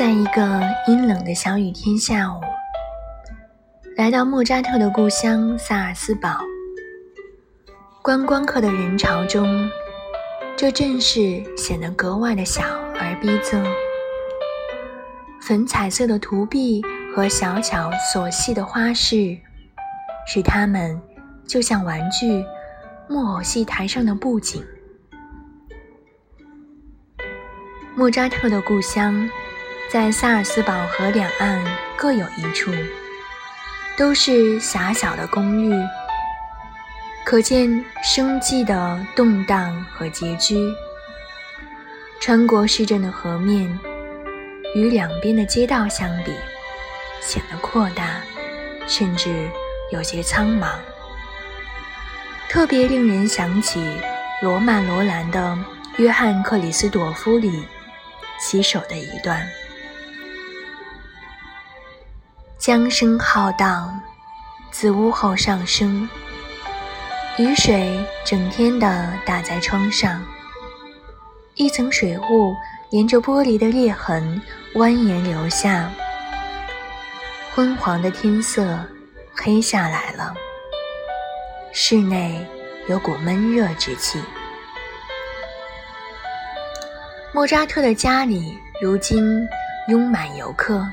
在一个阴冷的小雨天下午，来到莫扎特的故乡萨尔斯堡。观光客的人潮中，这阵势显得格外的小而逼仄。粉彩色的涂壁和小巧琐细的花饰，使它们就像玩具木偶戏台上的布景。莫扎特的故乡。在萨尔斯堡河两岸各有一处，都是狭小的公寓，可见生计的动荡和拮据。穿过市镇的河面，与两边的街道相比，显得扩大，甚至有些苍茫。特别令人想起罗曼·罗兰的《约翰·克里斯朵夫》里洗手的一段。江声浩荡，自屋后上升。雨水整天的打在窗上，一层水雾沿着玻璃的裂痕蜿蜒流下。昏黄的天色黑下来了，室内有股闷热之气。莫扎特的家里如今拥满游客。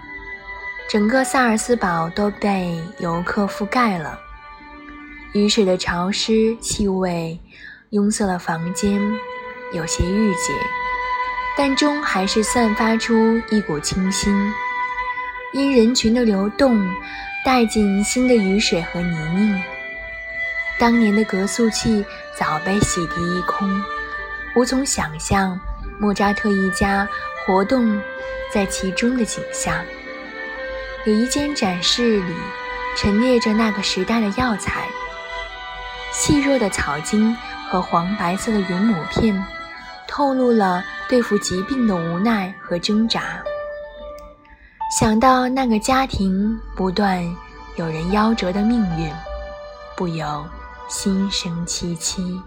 整个萨尔斯堡都被游客覆盖了，雨水的潮湿气味拥塞了房间，有些郁结，但终还是散发出一股清新。因人群的流动，带进新的雨水和泥泞，当年的格宿气早被洗涤一空，无从想象莫扎特一家活动在其中的景象。有一间展示里陈列着那个时代的药材，细弱的草茎和黄白色的云母片，透露了对付疾病的无奈和挣扎。想到那个家庭不断有人夭折的命运，不由心生凄凄。